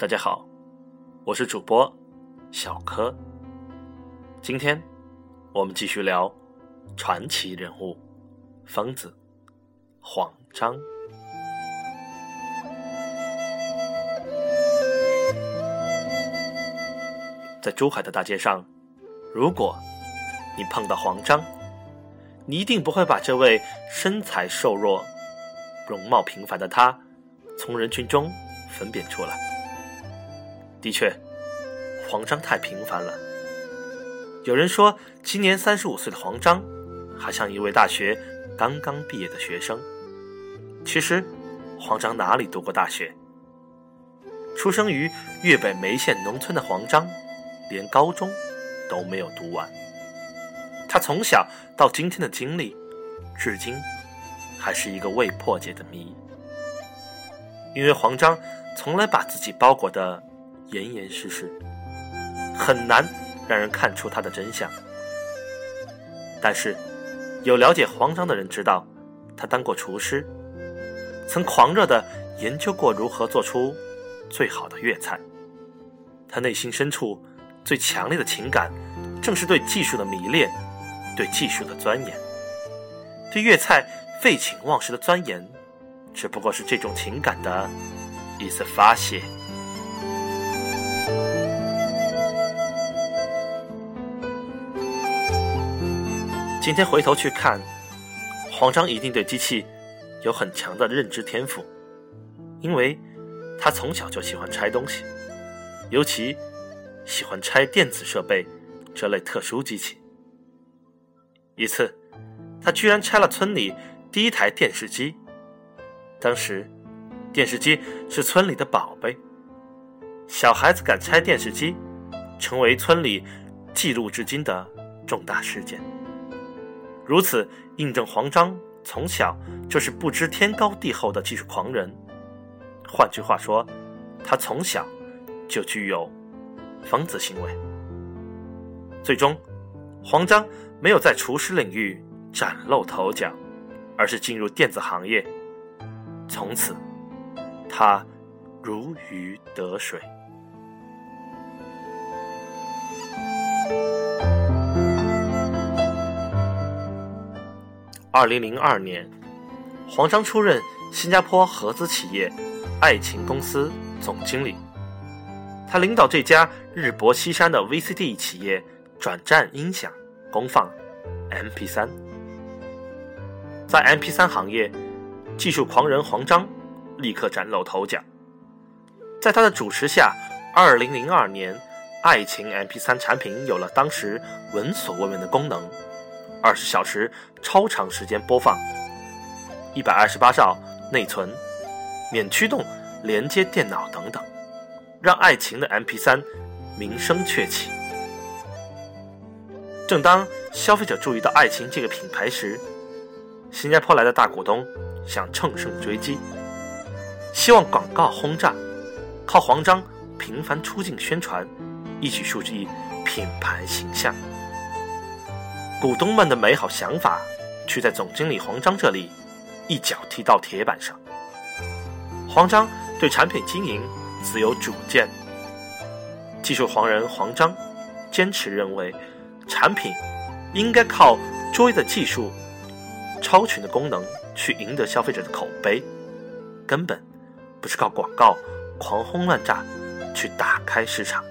大家好，我是主播小柯。今天我们继续聊传奇人物疯子黄章。在珠海的大街上，如果你碰到黄章，你一定不会把这位身材瘦弱、容貌平凡的他从人群中分辨出来。的确，黄章太平凡了。有人说，今年三十五岁的黄章，还像一位大学刚刚毕业的学生。其实，黄章哪里读过大学？出生于粤北梅县农村的黄章。连高中都没有读完，他从小到今天的经历，至今还是一个未破解的谜。因为黄章从来把自己包裹的严严实实，很难让人看出他的真相。但是，有了解黄章的人知道，他当过厨师，曾狂热地研究过如何做出最好的粤菜。他内心深处。最强烈的情感，正是对技术的迷恋，对技术的钻研，对粤菜废寝忘食的钻研，只不过是这种情感的一次发泄。今天回头去看，黄章一定对机器有很强的认知天赋，因为他从小就喜欢拆东西，尤其。喜欢拆电子设备这类特殊机器。一次，他居然拆了村里第一台电视机。当时，电视机是村里的宝贝，小孩子敢拆电视机，成为村里记录至今的重大事件。如此印证黄章从小就是不知天高地厚的技术狂人。换句话说，他从小就具有。疯子行为，最终，黄章没有在厨师领域崭露头角，而是进入电子行业。从此，他如鱼得水。二零零二年，黄章出任新加坡合资企业爱情公司总经理。他领导这家日薄西山的 VCD 企业转战音响功放 MP3，在 MP3 行业，技术狂人黄章立刻崭露头角。在他的主持下，2002年，爱情 MP3 产品有了当时闻所未闻的功能：二十小时超长时间播放，一百二十八兆内存，免驱动连接电脑等等。让爱情的 MP3 名声鹊起。正当消费者注意到爱情这个品牌时，新加坡来的大股东想乘胜追击，希望广告轰炸，靠黄章频繁出镜宣传，一举树立品牌形象。股东们的美好想法，却在总经理黄章这里一脚踢到铁板上。黄章对产品经营。自有主见。技术狂人黄章坚持认为，产品应该靠卓越的技术、超群的功能去赢得消费者的口碑，根本不是靠广告狂轰乱炸去打开市场。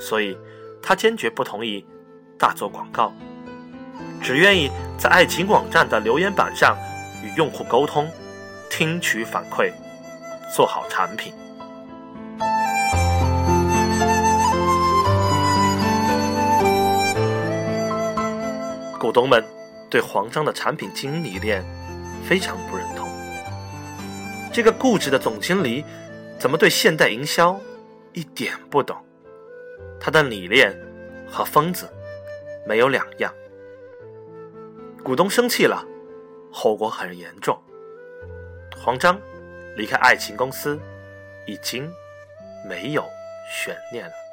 所以，他坚决不同意大做广告，只愿意在爱情网站的留言板上与用户沟通，听取反馈，做好产品。股东们对黄章的产品经营理念非常不认同。这个固执的总经理怎么对现代营销一点不懂？他的理念和疯子没有两样。股东生气了后果很严重。黄章离开爱情公司已经没有悬念了。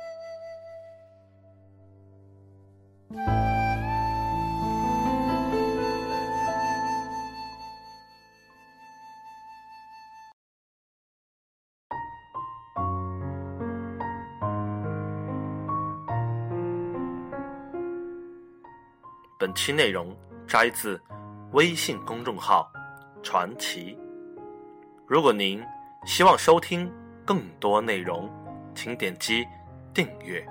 本期内容摘自微信公众号“传奇”。如果您希望收听更多内容，请点击订阅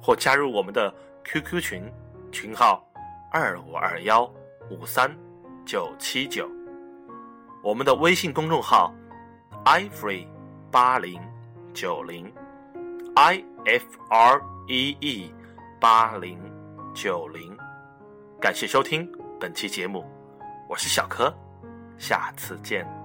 或加入我们的 QQ 群，群号二五二幺五三九七九。我们的微信公众号 ifree 八零九零 i f r e e 八零九零。感谢收听本期节目，我是小柯，下次见。